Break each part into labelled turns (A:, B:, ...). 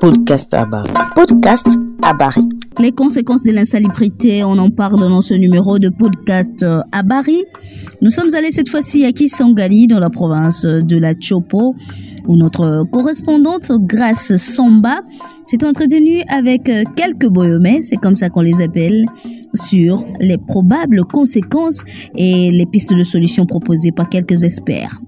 A: Podcast Abari. Podcast Abari.
B: Les conséquences de l'insalubrité, on en parle dans ce numéro de podcast Abari. Nous sommes allés cette fois-ci à Kisangani, dans la province de la Chopo, où notre correspondante Grace Samba s'est entretenue avec quelques boyomais, c'est comme ça qu'on les appelle, sur les probables conséquences et les pistes de solutions proposées par quelques experts.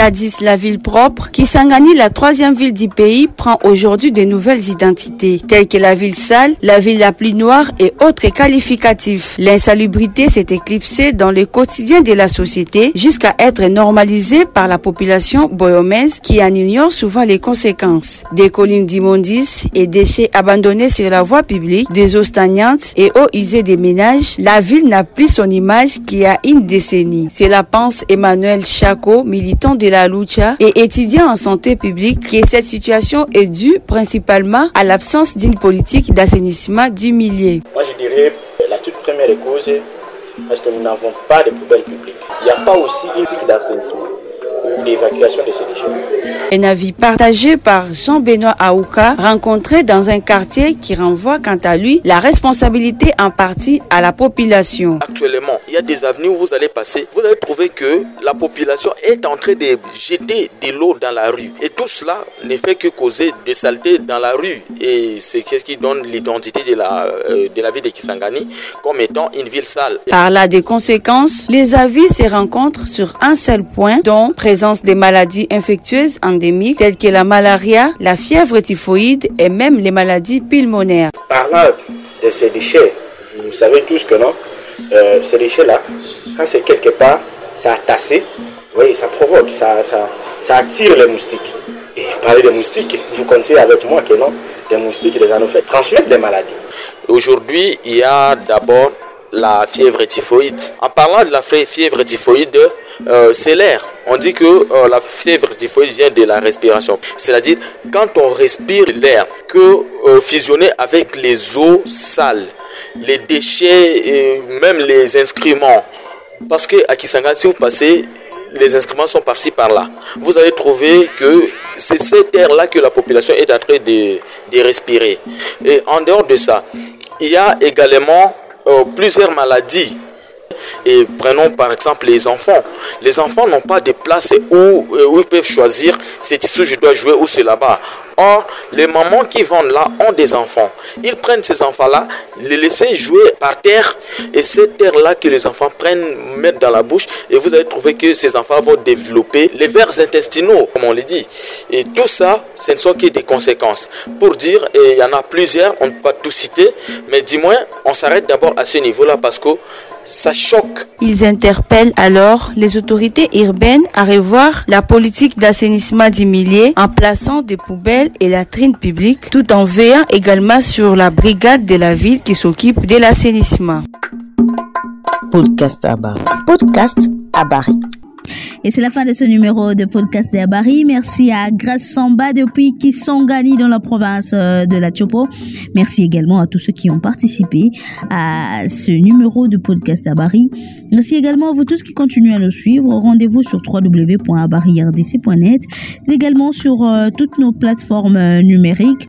C: Jadis la ville propre, Kisangani, la troisième ville du pays, prend aujourd'hui de nouvelles identités, telles que la ville sale, la ville la plus noire et autres qualificatifs. L'insalubrité s'est éclipsée dans le quotidien de la société jusqu'à être normalisée par la population boyomèse qui en ignore souvent les conséquences. Des collines d'immondices et déchets abandonnés sur la voie publique, des eaux stagnantes et eaux usées des ménages, la ville n'a plus son image qu'il y a une décennie. C'est la pense Emmanuel Chaco, militant de la lucha et étudiant en santé publique que cette situation est due principalement à l'absence d'une politique d'assainissement du milieu.
D: Moi je dirais la toute première cause parce que nous n'avons pas de poubelles publiques. Il n'y a pas aussi une politique d'assainissement ou d'évacuation de ces déchets.
C: Un avis partagé par Jean-Benoît Aouka, rencontré dans un quartier qui renvoie quant à lui la responsabilité en partie à la population.
E: Actuellement, il y a des avenues où vous allez passer, vous allez trouver que la population est en train de jeter de l'eau dans la rue. Et tout cela ne fait que causer des saletés dans la rue. Et c'est ce qui donne l'identité de la, euh, de la ville de Kisangani comme étant une ville sale.
C: Par là des conséquences, les avis se rencontrent sur un seul point, dont présence des maladies infectieuses endémiques telles que la malaria, la fièvre typhoïde et même les maladies pulmonaires.
D: Parlant de ces déchets, vous savez tous que non, euh, ces déchets-là, quand c'est quelque part, ça a tassé, oui, ça provoque, ça, ça, ça attire les moustiques. Et parler des moustiques, vous connaissez avec moi que non, des moustiques déjà nous fait transmettre des maladies.
E: Aujourd'hui, il y a d'abord la fièvre typhoïde. En parlant de la fièvre typhoïde, euh, c'est l'air. On dit que euh, la fièvre typhoïde vient de la respiration. C'est-à-dire quand on respire l'air, que euh, avec les eaux sales, les déchets et même les instruments. Parce que à Kisanga, si vous passez, les instruments sont par-ci par-là. Vous allez trouver que c'est cet air-là que la population est en train de, de respirer. Et en dehors de ça, il y a également euh, plusieurs maladies. Et prenons par exemple les enfants. Les enfants n'ont pas de place où, euh, ils peuvent choisir c'est ici je dois jouer ou c'est là-bas. Or, les mamans qui vendent là ont des enfants. Ils prennent ces enfants-là, les laissent jouer par terre et cette terre-là que les enfants prennent, mettent dans la bouche et vous allez trouver que ces enfants vont développer les vers intestinaux, comme on le dit. Et tout ça, ce ne sont que des conséquences. Pour dire, et il y en a plusieurs, on ne peut pas tout citer, mais du moins, on s'arrête d'abord à ce niveau-là parce que ça choque.
C: Ils interpellent alors les autorités urbaines à revoir la politique d'assainissement du milieu en plaçant des poubelles et latrines publiques tout en veillant également sur la brigade de la ville qui s'occupe de l'assainissement.
A: Podcast Abari. Podcast Abari.
B: Et c'est la fin de ce numéro de podcast d'Abari. Merci à Grace Samba depuis Kisangani dans la province de la Chopo. Merci également à tous ceux qui ont participé à ce numéro de podcast d'Abari. Merci également à vous tous qui continuez à nous suivre. Rendez-vous sur www.abarirdc.net, également sur euh, toutes nos plateformes numériques